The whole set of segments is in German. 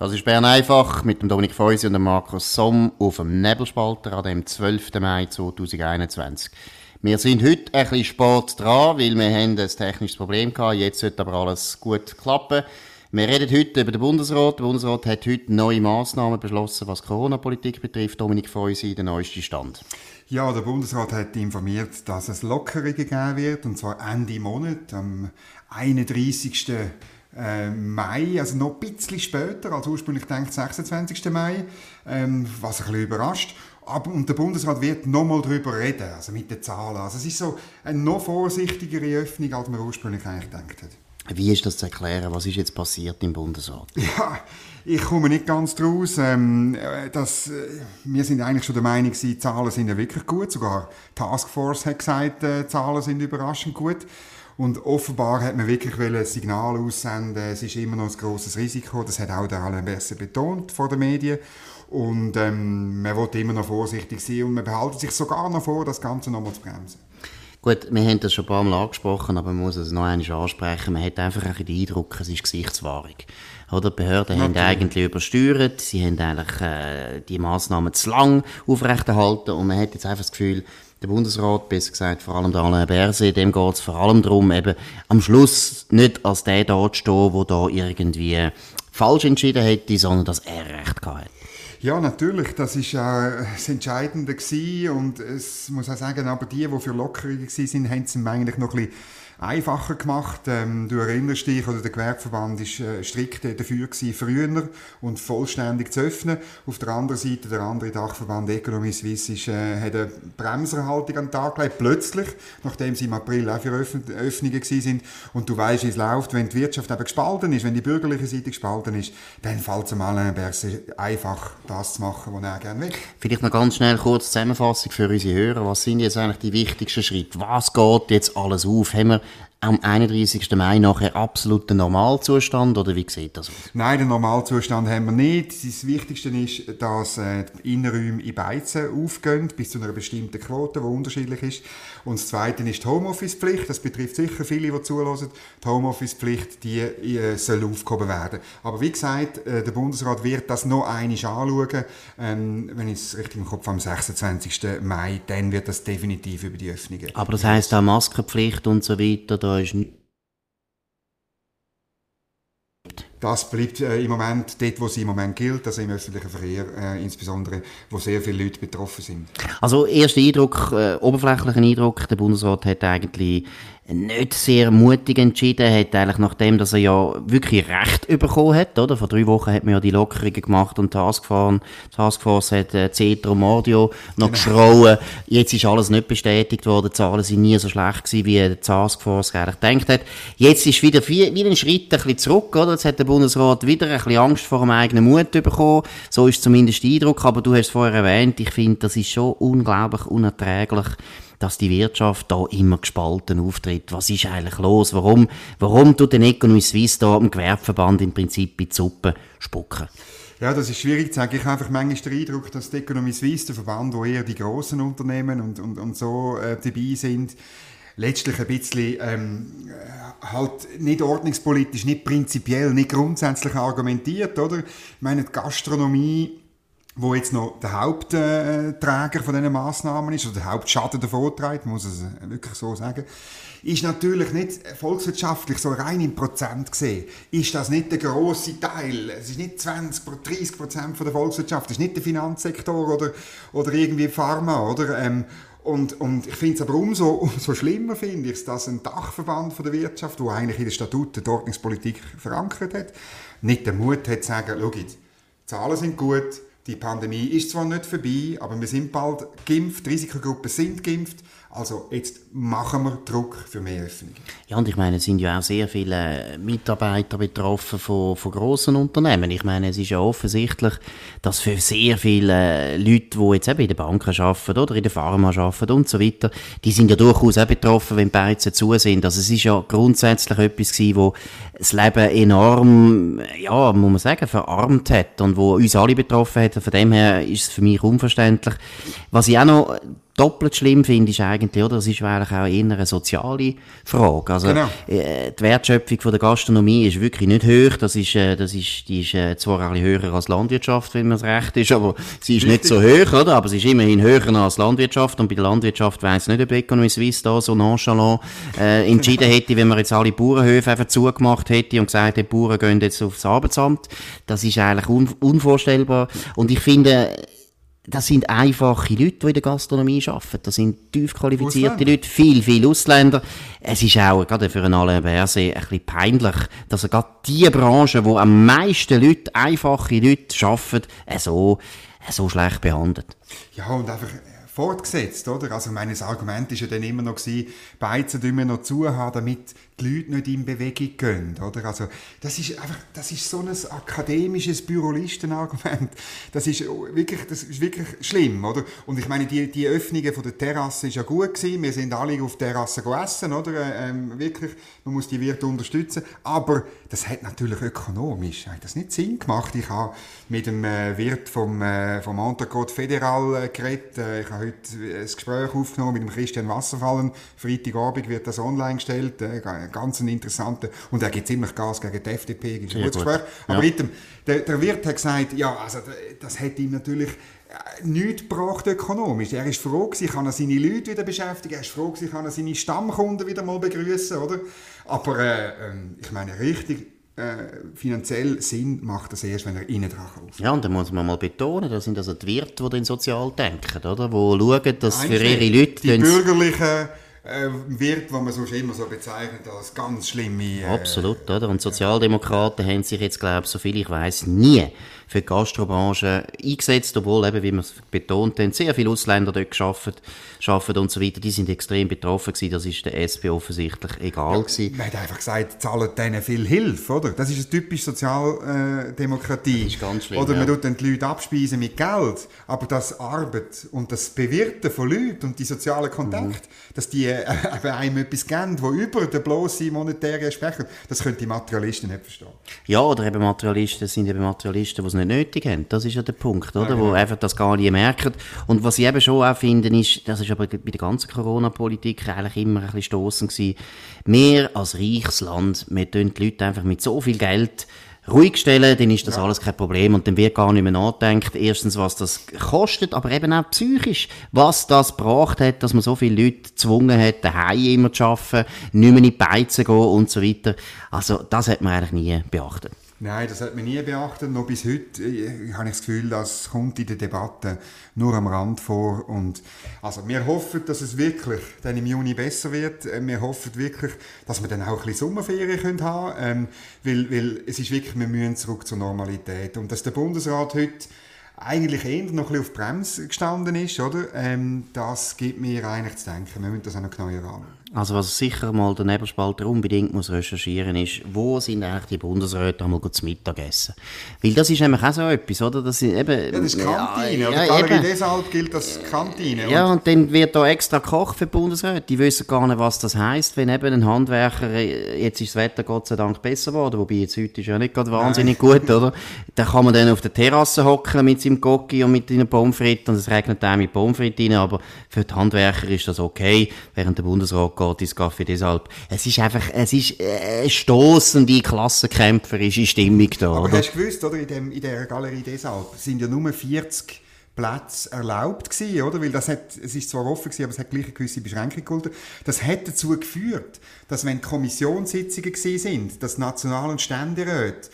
Das ist Bern einfach mit dem Dominik Feusi und dem Markus Somm auf dem Nebelspalter an dem 12. Mai 2021. Wir sind heute ein bisschen spät dran, weil wir haben ein technisches Problem gehabt. Jetzt sollte aber alles gut klappen. Wir reden heute über den Bundesrat. Der Bundesrat hat heute neue Massnahmen beschlossen, was Corona-Politik betrifft. Dominik Feusi, der neueste Stand. Ja, der Bundesrat hat informiert, dass es Lockerungen geben wird, und zwar Ende Monat, am 31 äh, Mai, also noch ein bisschen später als ursprünglich gedacht, 26. Mai, ähm, was ein bisschen überrascht. Aber, und der Bundesrat wird nochmal darüber reden, also mit den Zahlen. Also es ist so eine noch vorsichtigere Öffnung, als man ursprünglich eigentlich gedacht hat. Wie ist das zu erklären? Was ist jetzt passiert im Bundesrat? Ja, ich komme nicht ganz draus. Ähm, das, äh, wir sind eigentlich schon der Meinung, die Zahlen sind ja wirklich gut. Sogar die Taskforce hat gesagt, die Zahlen sind überraschend gut. Und offenbar hat man wirklich ein Signal aussenden, es ist immer noch ein grosses Risiko. Das hat auch der Alain Berset betont vor den Medien. Und ähm, man will immer noch vorsichtig sein und man behaltet sich sogar noch vor, das Ganze noch mal zu bremsen. Gut, wir haben das schon ein paar Mal angesprochen, aber man muss es noch einmal ansprechen. Man hat einfach ein den Eindruck, es ist Gesichtswahrung. Oder? Die Behörden Natürlich. haben eigentlich übersteuert, sie haben eigentlich äh, die Massnahmen zu lang aufrechterhalten und man hat jetzt einfach das Gefühl, der Bundesrat, besser gesagt vor allem der Alain Berset, dem geht es vor allem darum, eben am Schluss nicht als der da zu stehen, der da irgendwie falsch entschieden hätte, sondern dass er Recht gehabt hat. Ja, natürlich, das ist ja das Entscheidende gewesen und es muss auch sagen, aber die, die für Lockerungen waren, haben es eigentlich noch ein bisschen einfacher gemacht. Ähm, du erinnerst dich, oder der Gewerbeverband ist äh, strikt dafür gewesen, früher und vollständig zu öffnen. Auf der anderen Seite, der andere Dachverband Economy Suisse ist, äh, hat eine Bremserhaltung an den Tag gelegt, plötzlich, nachdem sie im April auch für Öffn Öffnungen gewesen sind. Und du weißt, wie es läuft, wenn die Wirtschaft eben gespalten ist, wenn die bürgerliche Seite gespalten ist, dann fällt es mal einfach, das zu machen, was er gerne will. Vielleicht noch ganz schnell kurz Zusammenfassung für unsere Hörer. Was sind jetzt eigentlich die wichtigsten Schritte? Was geht jetzt alles auf? Haben wir am 31. Mai nachher absoluter Normalzustand oder wie sieht das aus? Nein, den Normalzustand haben wir nicht. Das Wichtigste ist, dass äh, die Innenräume in Beizen aufgehen, bis zu einer bestimmten Quote, die unterschiedlich ist. Und das Zweite ist die Homeoffice-Pflicht. Das betrifft sicher viele, die zulassen. Die Homeoffice-Pflicht, die äh, soll aufgehoben werden. Aber wie gesagt, äh, der Bundesrat wird das noch einmal anschauen. Ähm, wenn ich es richtig im Kopf habe, am 26. Mai, dann wird das definitiv über die Öffnungen. Aber das heisst auch Maskenpflicht und so weiter, ist das bleibt äh, im Moment dort, wo es im Moment gilt, also im öffentlichen Verkehr, äh, insbesondere, wo sehr viele Leute betroffen sind. Also erster Eindruck, äh, oberflächlichen Eindruck, der Bundesrat hat eigentlich nicht sehr mutig entschieden, hat eigentlich nachdem, dass er ja wirklich Recht bekommen hat, oder? Vor drei Wochen hat man ja die Lockerungen gemacht und Taskforce, Taskforce hat äh, Cetra Mordio noch genau. geschrauen. Jetzt ist alles nicht bestätigt worden, die Zahlen sind nie so schlecht gewesen, wie die Taskforce eigentlich gedacht hat. Jetzt ist wieder wie, wie ein Schritt ein bisschen zurück, oder? Jetzt hat der Bundesrat wieder ein bisschen Angst vor dem eigenen Mut bekommen. So ist zumindest der Eindruck, aber du hast es vorher erwähnt, ich finde, das ist schon unglaublich unerträglich, dass die Wirtschaft da immer gespalten auftritt. Was ist eigentlich los? Warum, warum tut der Economy Suisse da am Gewerbeverband im Prinzip in die Suppe spucken? Ja, das ist schwierig zu sagen. Ich habe einfach manchmal den Eindruck, dass die Economy Suisse, der Verband, wo eher die grossen Unternehmen und, und, und so äh, dabei sind, letztlich ein bisschen ähm, halt nicht ordnungspolitisch, nicht prinzipiell, nicht grundsätzlich argumentiert, oder? Ich meine, die Gastronomie wo jetzt noch der Hauptträger von diesen Massnahmen ist, oder der Hauptschaden davon trägt, muss es wirklich so sagen, ist natürlich nicht volkswirtschaftlich so rein im Prozent gesehen, ist das nicht der große Teil. Es ist nicht 20, 30 Prozent von der Volkswirtschaft, es ist nicht der Finanzsektor oder, oder irgendwie Pharma, oder? Ähm, und, und ich finde es aber umso, umso schlimmer, finde ich, dass ein Dachverband von der Wirtschaft, der eigentlich in den Statuten die Ordnungspolitik verankert hat, nicht den Mut hat zu sagen, schau die Zahlen sind gut, die Pandemie ist zwar nicht vorbei, aber wir sind bald geimpft, die Risikogruppen sind geimpft. Also jetzt machen wir Druck für mehr Öffnung. Ja, und ich meine, es sind ja auch sehr viele Mitarbeiter betroffen von, von grossen Unternehmen. Ich meine, es ist ja offensichtlich, dass für sehr viele Leute, die jetzt eben in den Banken arbeiten oder in der Pharma arbeiten und so weiter, die sind ja durchaus auch betroffen, wenn Beizen zu sind. Also es ist ja grundsätzlich etwas gewesen, wo das Leben enorm, ja, muss man sagen, verarmt hat und wo uns alle betroffen hat. Von dem her ist es für mich unverständlich. Was ich auch noch doppelt schlimm finde, ist eigentlich, oder? Das ist eigentlich auch eher eine soziale Frage. Also, genau. äh, die Wertschöpfung von der Gastronomie ist wirklich nicht hoch. Das ist, äh, das ist, die ist äh, zwar ein bisschen höher als Landwirtschaft, wenn man es recht ist, aber sie ist Richtig. nicht so hoch, oder? Aber sie ist immerhin höher als Landwirtschaft. Und bei der Landwirtschaft weiss nicht, ob Economy Suisse da so nonchalant äh, entschieden hätte, wenn man jetzt alle Bauernhöfe einfach zugemacht hätte und gesagt hätte, die Bauern gehen jetzt aufs Arbeitsamt. Das ist eigentlich un unvorstellbar. Und ich finde, das sind einfache Leute, die in der Gastronomie arbeiten. Das sind tief qualifizierte Ausländer. Leute, viel, viel Ausländer. Es ist auch, gerade für einen Alain Berset, ein bisschen peinlich, dass er gerade die Branche, wo am meisten Leute, einfache Leute arbeiten, so, so schlecht behandelt. Ja, und einfach, fortgesetzt, oder? Also, mein Argument ist ja dann immer noch gewesen, Beizen immer noch zuhaben, damit die Leute nicht in Bewegung gehen, oder? Also, das ist einfach, das ist so ein akademisches Bürolistenargument. Das ist wirklich, das ist wirklich schlimm, oder? Und ich meine, die, die Öffnungen von der Terrasse ist ja gut gewesen. Wir sind alle auf der Terrasse gegessen, oder? Ähm, wirklich, man muss die Wirte unterstützen. Aber das hat natürlich ökonomisch, hat das nicht Sinn gemacht. Ich habe mit dem äh, Wirt vom, äh, vom Federal äh, geredet. Äh, ich habe heute ein Gespräch aufgenommen mit dem Christian Wasserfallen. Freitagabend wird das online gestellt. Äh, ganz ein interessanter, und er gibt ziemlich Gas gegen die FDP, ist ein gutes Gespräch. Aber ja. dem, der, der Wirt hat gesagt, ja, also das hätte ihm natürlich äh, nichts gebracht ökonomisch. Er ist froh gewesen, kann er seine Leute wieder beschäftigen, er ist froh gewesen, kann er seine Stammkunden wieder mal begrüßen, oder? Aber äh, ähm, ich meine, richtig äh, finanziell Sinn macht das erst, wenn er innen dran kauft. Ja, und da muss man mal betonen, das sind also die Wirte, die dann sozial denken, oder? Die schauen, dass Eigentlich für ihre Leute... Die bürgerlichen äh, wird, was man sonst immer so bezeichnet als ganz schlimme... Äh, Absolut, oder? Und Sozialdemokraten haben sich jetzt, glaube ich, so viel ich weiß, nie für die Gastrobranche eingesetzt, obwohl eben, wie wir es betont haben, sehr viele Ausländer dort geschafft, arbeiten und so weiter. Die sind extrem betroffen gewesen. Das ist der SP offensichtlich egal ja, gewesen. Man hat einfach gesagt, zahlen denen viel Hilfe, oder? Das ist eine typische Sozialdemokratie. Das ist ganz schlimm, Oder man ja. tut dann die Leute abspeisen mit Geld. Aber das Arbeit und das Bewirten von Leuten und die sozialen Kontakte, mhm. dass die äh, einem etwas geben, wo über den bloßen monetären Aspekt, das können die Materialisten nicht verstehen. Ja, oder eben Materialisten sind eben Materialisten, die nicht nötig haben. Das ist ja der Punkt, oder? Ja, genau. Wo einfach das gar nicht merken. Und was ich eben schon auch finde, ist, das ist aber bei der ganzen Corona-Politik eigentlich immer ein bisschen stossend gewesen. Wir als reiches Land, wir tun die Leute einfach mit so viel Geld ruhig stellen, dann ist das ja. alles kein Problem und dann wird gar nicht mehr nachdenkt. Erstens, was das kostet, aber eben auch psychisch, was das gebracht hat, dass man so viele Leute gezwungen hat, daheim immer zu arbeiten, nicht mehr in die Beizen gehen und so weiter. Also, das hat man eigentlich nie beachtet. Nein, das hat man nie beachtet. Noch bis heute äh, habe ich das Gefühl, das kommt in der Debatte nur am Rand vor. Und also wir hoffen, dass es wirklich dann im Juni besser wird. Äh, wir hoffen wirklich, dass wir dann auch ein bisschen Sommerferien können haben können. Ähm, weil, weil es ist wirklich, wir müssen zurück zur Normalität. Und dass der Bundesrat heute eigentlich eher noch ein bisschen auf Bremse gestanden ist, oder? Ähm, das gibt mir eigentlich zu denken. Wir müssen das auch noch genauer anschauen. Also was sicher mal der Nebelspalter unbedingt muss recherchieren ist, wo sind eigentlich die Bundesräte einmal zu Mittagessen? Weil das ist nämlich auch so etwas, oder? Das ist eben... Ja, das ist Kantine, ja, oder? Ja, eben. deshalb gilt das Kantine. Ja, und dann wird da extra gekocht für die Bundesräte. Die wissen gar nicht, was das heisst, wenn eben ein Handwerker, jetzt ist das Wetter Gott sei Dank besser geworden, wobei jetzt heute ist ja nicht gerade wahnsinnig Nein. gut, oder? Da kann man dann auf der Terrasse hocken mit seinem Gocki und mit seinen Pommes frites und es regnet auch mit Pommes frites rein, aber für die Handwerker ist das okay, während der Bundesrat geht ins Café deshalb. Es ist einfach, es ist äh, stoßende, klassenkämpferische Stimmung da. Aber oder? hast du gewusst, oder, in, dem, in der Galerie deshalb sind ja nur 40 Plätze erlaubt gewesen, oder? Weil das hat, es ist zwar offen gewesen, aber es hat gleich eine gewisse Beschränkung gehalten. Das hat dazu geführt, dass wenn Kommissionssitzungen gewesen sind, dass National- und Ständeräte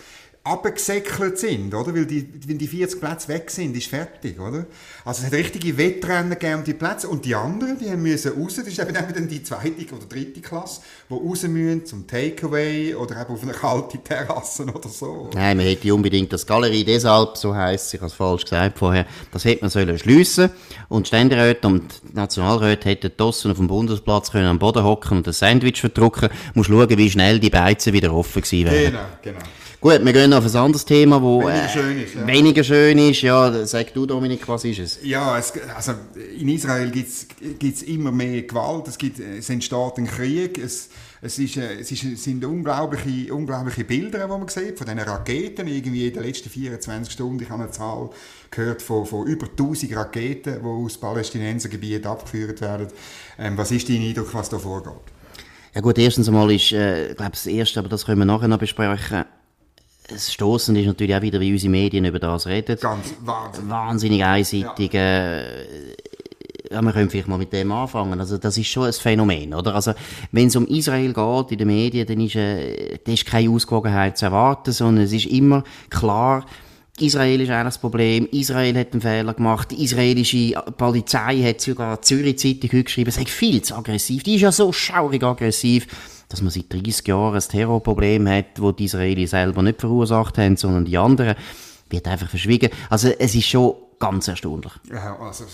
abgesäckelt sind, oder? Weil die, wenn die 40 Plätze weg sind, ist fertig, oder? Also es hat richtige Wettrennen gegeben um die Plätze und die anderen, die müssen raus, das ist eben dann die zweite oder dritte Klasse, die raus müssen zum Takeaway oder eben auf eine kalte Terrasse oder so. Nein, man hätte unbedingt das Galerie deshalb, so heisst es, ich habe es falsch gesagt vorher, das hätte man sollen schliessen und Ständeräte und Nationalräte hätten draussen auf dem Bundesplatz können am Boden hocken und ein Sandwich verdrucken, muss schauen, wie schnell die Beizen wieder offen gewesen wären. Genau, genau. Gut, wir gehen auf ein anderes Thema, wo weniger äh, schön ist. Ja. Weniger schön ist. Ja, sag du, Dominik, was ist es? Ja, es, also in Israel gibt es immer mehr Gewalt, es, gibt, es entsteht ein Krieg, es, Es, ist, äh, es, ist, sind unglaubliche, unglaubliche Bilder, die man sieht, von diesen Raketen, irgendwie in den letzten 24 Stunden, ich habe eine Zahl gehört von, von über 1000 Raketen, die aus Palästinensergebieten abgeführt werden. Ähm, was ist dein Eindruck, was da vorgeht? Ja gut, erstens einmal ist, äh, ich glaube, das Erste, aber das können wir nachher noch besprechen, das Stoßende ist natürlich auch wieder, wie unsere Medien über das reden. Ganz wahnsinnig. Wahnsinnig einseitig. Ja. Äh, ja, wir können vielleicht mal mit dem anfangen. Also, das ist schon ein Phänomen, oder? Also, wenn es um Israel geht in den Medien, dann ist, äh, da ist keine Ausgewogenheit zu erwarten, sondern es ist immer klar, Israel ist eigentlich das Problem. Israel hat einen Fehler gemacht. Die israelische Polizei hat sogar Zürich Zeitung geschrieben, es sei viel zu aggressiv. Die ist ja so schaurig aggressiv dass man seit 30 Jahren ein Terrorproblem hat, wo die Israelis selber nicht verursacht haben, sondern die anderen, wird einfach verschwiegen. Also es ist schon ganz erstaunlich. Ja, also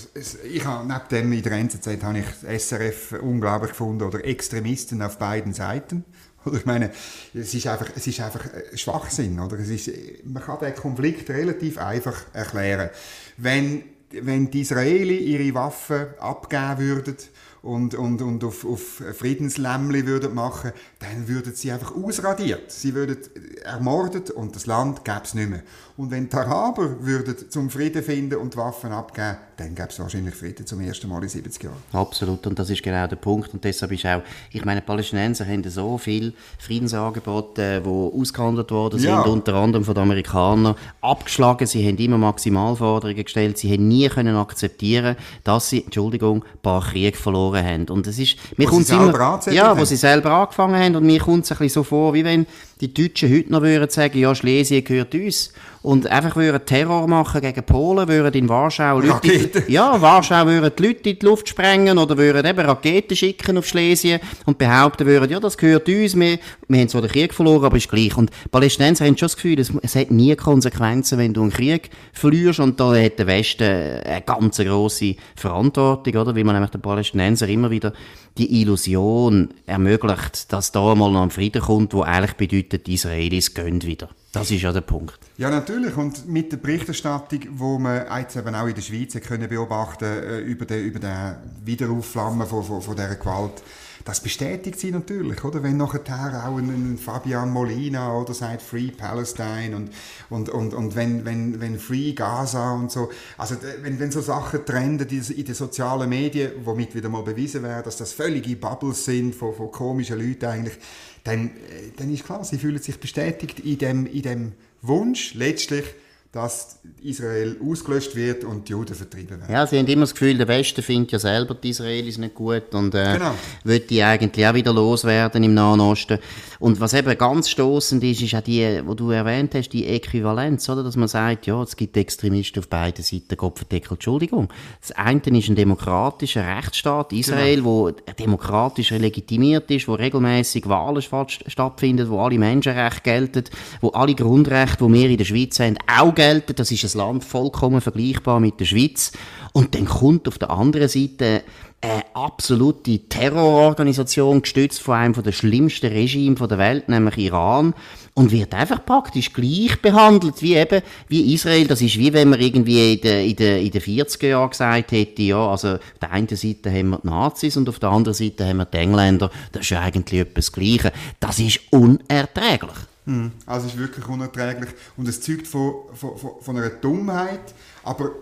ich habe neben dem in der NZZ habe ich SRF unglaublich gefunden oder Extremisten auf beiden Seiten. Ich meine, es ist einfach, es ist einfach Schwachsinn, oder? Es ist, man kann den Konflikt relativ einfach erklären. Wenn, wenn die Israelis ihre Waffen abgeben würden, und, und, und auf, auf Friedenslämmli würden machen, dann würden sie einfach ausradiert. Sie würden ermordet und das Land gäbe es nicht mehr. Und wenn die Araber würden zum Frieden finden und Waffen abgeben, dann gäbe es wahrscheinlich Frieden zum ersten Mal in 70 Jahren. Absolut, und das ist genau der Punkt. Und deshalb ist auch, ich meine, die Palästinenser haben so viele Friedensangebote, die ausgehandelt worden sind, ja. unter anderem von den Amerikanern, abgeschlagen. Sie haben immer Maximalforderungen gestellt. Sie haben nie können akzeptieren, dass sie, Entschuldigung, ein paar Kriege verloren haben. Und es ist, mir wo sie immer, ja, haben. wo sie selber angefangen haben. Und mir kommt es ein bisschen so vor, wie wenn die Deutschen heute noch würden sagen, ja, Schlesien gehört uns und einfach würden Terror machen gegen Polen, würden in Warschau Leute, ja, Warschau würden die Leute in die Luft sprengen oder würden eben Raketen schicken auf Schlesien und behaupten würden, ja, das gehört uns, wir, wir haben zwar den Krieg verloren, aber ist gleich. Und Palästinenser haben schon das Gefühl, es, es hat nie Konsequenzen, wenn du einen Krieg verlierst und da hat der Westen eine ganz grosse Verantwortung, oder? Weil man nämlich den Palästinenser immer wieder die Illusion ermöglicht, dass da mal noch ein Frieden kommt, wo eigentlich bedeutet, die Israelis gehen wieder. Das ist ja der Punkt. Ja, natürlich. Und mit der Berichterstattung, wo man jetzt eben auch in der Schweiz können beobachten äh, über den, über den Wiederaufflammen von, von, von dieser Gewalt, das bestätigt sie natürlich, oder? Wenn nachher auch ein, ein Fabian Molina oder sagt Free Palestine und, und, und, und wenn, wenn, wenn Free Gaza und so, also wenn, wenn so Sachen trenden in den sozialen Medien, womit wieder mal bewiesen wäre, dass das völlige Bubbles sind von, von komischen Leuten eigentlich, dann, äh, dann ist klar, sie fühlen sich bestätigt in dem, in dem Wunsch, letztlich dass Israel ausgelöscht wird und die Juden vertrieben werden. Ja, sie haben immer das Gefühl, der Westen findet ja selber die Israelis nicht gut und äh, genau. wird die eigentlich auch wieder loswerden im Nahen Osten. Und was eben ganz stoßend ist, ist auch die, wo du erwähnt hast, die Äquivalenz, oder? Dass man sagt, ja, es gibt Extremisten auf beiden Seiten, Gott verdeckel, Entschuldigung. Das eine ist ein demokratischer Rechtsstaat, Israel, genau. wo demokratisch legitimiert ist, wo regelmäßig Wahlen stattfinden, wo alle Menschenrechte gelten, wo alle Grundrechte, die wir in der Schweiz haben, auch gelten. Das ist ein Land vollkommen vergleichbar mit der Schweiz. Und dann kommt auf der anderen Seite eine absolute Terrororganisation, gestützt von einem der schlimmsten Regime der Welt, nämlich Iran, und wird einfach praktisch gleich behandelt wie eben, wie Israel. Das ist wie wenn man irgendwie in den, in den, in den 40er Jahren gesagt hätte, ja, also auf der einen Seite haben wir die Nazis und auf der anderen Seite haben wir die Engländer. Das ist ja eigentlich etwas Gleiches. Das ist unerträglich. Hm. Also es ist wirklich unerträglich und es zeugt von, von, von einer Dummheit, aber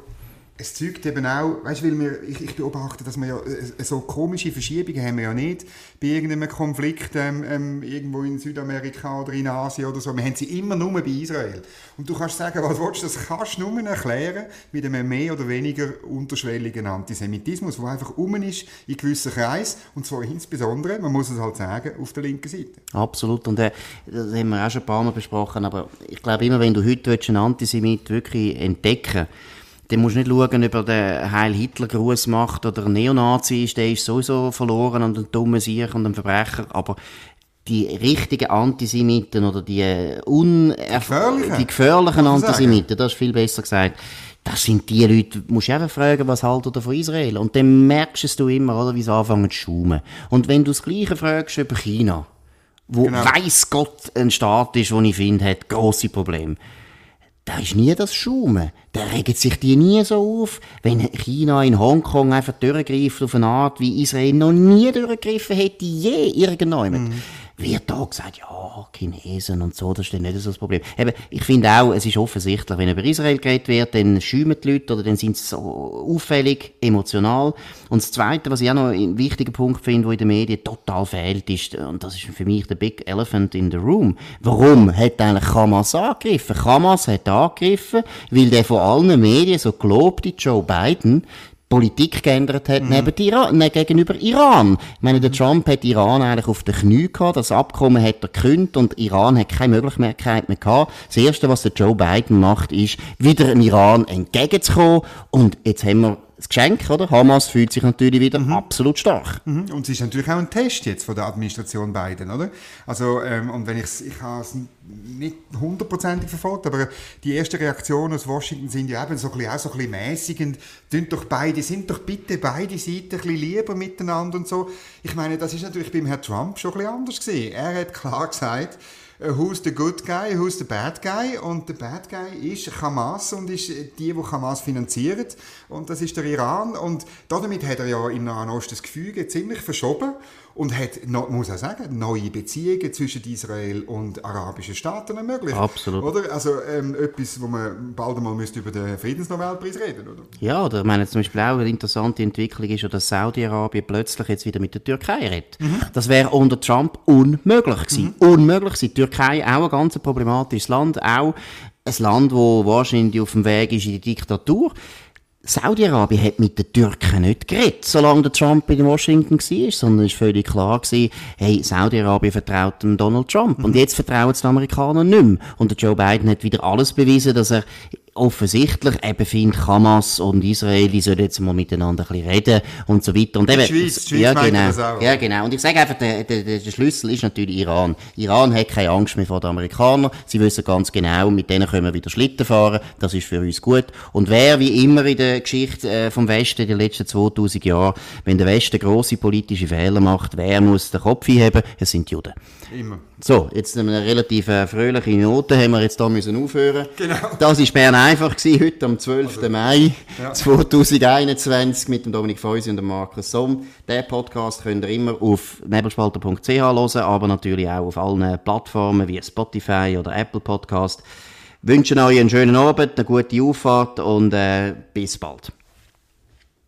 es zeugt eben auch, weißt, weil wir, ich, ich beobachte, dass wir ja äh, so komische Verschiebungen haben wir ja nicht bei irgendeinem Konflikt ähm, ähm, irgendwo in Südamerika oder in Asien oder so. Wir haben sie immer nur bei Israel. Und du kannst sagen, was willst du, das kannst du nur erklären mit einem mehr oder weniger unterschwelligen Antisemitismus, der einfach um ist in gewissen Kreisen und zwar insbesondere, man muss es halt sagen, auf der linken Seite. Absolut und äh, das haben wir auch schon ein paar Mal besprochen, aber ich glaube immer, wenn du heute einen Antisemit wirklich entdecken willst, dann musst du nicht schauen, ob er den Heil Hitler Gruß macht oder ein Neonazi ist, der ist sowieso verloren und ein dummer Sieg und ein Verbrecher, aber die richtigen Antisemiten oder die, äh, gefährlichen, die gefährlichen Antisemiten, das ist viel besser gesagt, das sind die Leute, musst du einfach fragen, was haltet ihr von Israel? Und dann merkst du immer, oder, wie sie anfangen zu schaumen. Und wenn du das Gleiche fragst über China, wo genau. weiss Gott ein Staat ist, wo ich finde, hat grosse Probleme da ist nie das Schaumen. Da regt sich die nie so auf, wenn China in Hongkong einfach durchgreift auf eine Art, wie Israel noch nie durchgegriffen hätte, je irgendwann. Mhm. Wird da gesagt, ja, Chinesen und so, das ist dann nicht so das Problem. Eben, ich finde auch, es ist offensichtlich, wenn über Israel geredet wird, dann schäumen die Leute oder dann sind sie so auffällig, emotional. Und das Zweite, was ich auch noch einen wichtigen Punkt finde, der in den Medien total fehlt, ist, und das ist für mich der Big Elephant in the Room, warum hat eigentlich Hamas angegriffen? Hamas hat angegriffen, weil der von allen Medien so gelobte Joe Biden Politik geändert hat mhm. neben Iran, ne, gegenüber Iran. Ich meine, der Trump hat Iran eigentlich auf den Knie gehabt, das Abkommen hat er gekündigt und Iran hat keine Möglichkeit mehr gehabt. Das Erste, was der Joe Biden macht, ist, wieder in Iran entgegenzukommen und jetzt haben wir das Geschenk, oder? Hamas fühlt sich natürlich wieder mhm. absolut stark. Mhm. Und es ist natürlich auch ein Test jetzt von der Administration Biden, oder? Also, ähm, und wenn ich ich habe es nicht hundertprozentig verfolgt, aber die ersten Reaktionen aus Washington sind ja eben so ein bisschen, auch so ein bisschen mäßigend. Sind doch beide, sind doch bitte beide Seiten ein bisschen lieber miteinander und so. Ich meine, das ist natürlich beim Herrn Trump schon ein bisschen anders gesehen. Er hat klar gesagt, who's the good guy, who's the bad guy. Und der bad guy ist Hamas und ist die, die Hamas finanziert. Und das ist der Iran. Und damit hat er ja im Nahen Osten das Gefüge ziemlich verschoben und hat, muss auch sagen, neue Beziehungen zwischen Israel und arabischen Staaten ermöglicht. Absolut. Oder? Also ähm, etwas, wo man bald einmal müsste über den Friedensnobelpreis reden oder? Ja, oder ich meine zum Beispiel auch eine interessante Entwicklung ist ja, dass Saudi-Arabien plötzlich jetzt wieder mit der Türkei redet. Mhm. Das wäre unter Trump unmöglich gewesen. Mhm. Unmöglich gewesen. Die Türkei auch ein ganz problematisches Land, auch ein Land, wo wahrscheinlich auf dem Weg ist in die Diktatur. Saudi-Arabien hat mit den Türken nicht geredet, solange der Trump in Washington war, sondern es war völlig klar gewesen, hey, Saudi-Arabien vertraut dem Donald Trump. Mhm. Und jetzt vertrauen es den Amerikanern nicht mehr. Und der Joe Biden hat wieder alles bewiesen, dass er offensichtlich eben findet, Hamas und Israel, die sollen jetzt mal miteinander ein bisschen reden und so weiter. Und eben, die Schweiz, die Schweiz ja, genau, das auch. Ja, genau. Und ich sage einfach, der, der, der Schlüssel ist natürlich Iran. Iran hat keine Angst mehr vor den Amerikanern. Sie wissen ganz genau, mit denen können wir wieder Schlitten fahren. Das ist für uns gut. Und wer, wie immer in der Geschichte äh, vom Westen in den letzten 2000 Jahren, wenn der Westen grosse politische Fehler macht, wer muss den Kopf heben? Es sind die Juden. Immer. So, jetzt eine relativ äh, fröhliche Note haben wir jetzt hier müssen aufhören. Genau. Das ist Bern einfach gewesen, heute am 12. Also, Mai ja. 2021 mit dem Dominik Feusi und dem Markus Somm. Den Podcast könnt ihr immer auf nebelspalter.ch hören, aber natürlich auch auf allen Plattformen wie Spotify oder Apple Podcast. Wünschen euch einen schönen Abend, eine gute Auffahrt und äh, bis bald.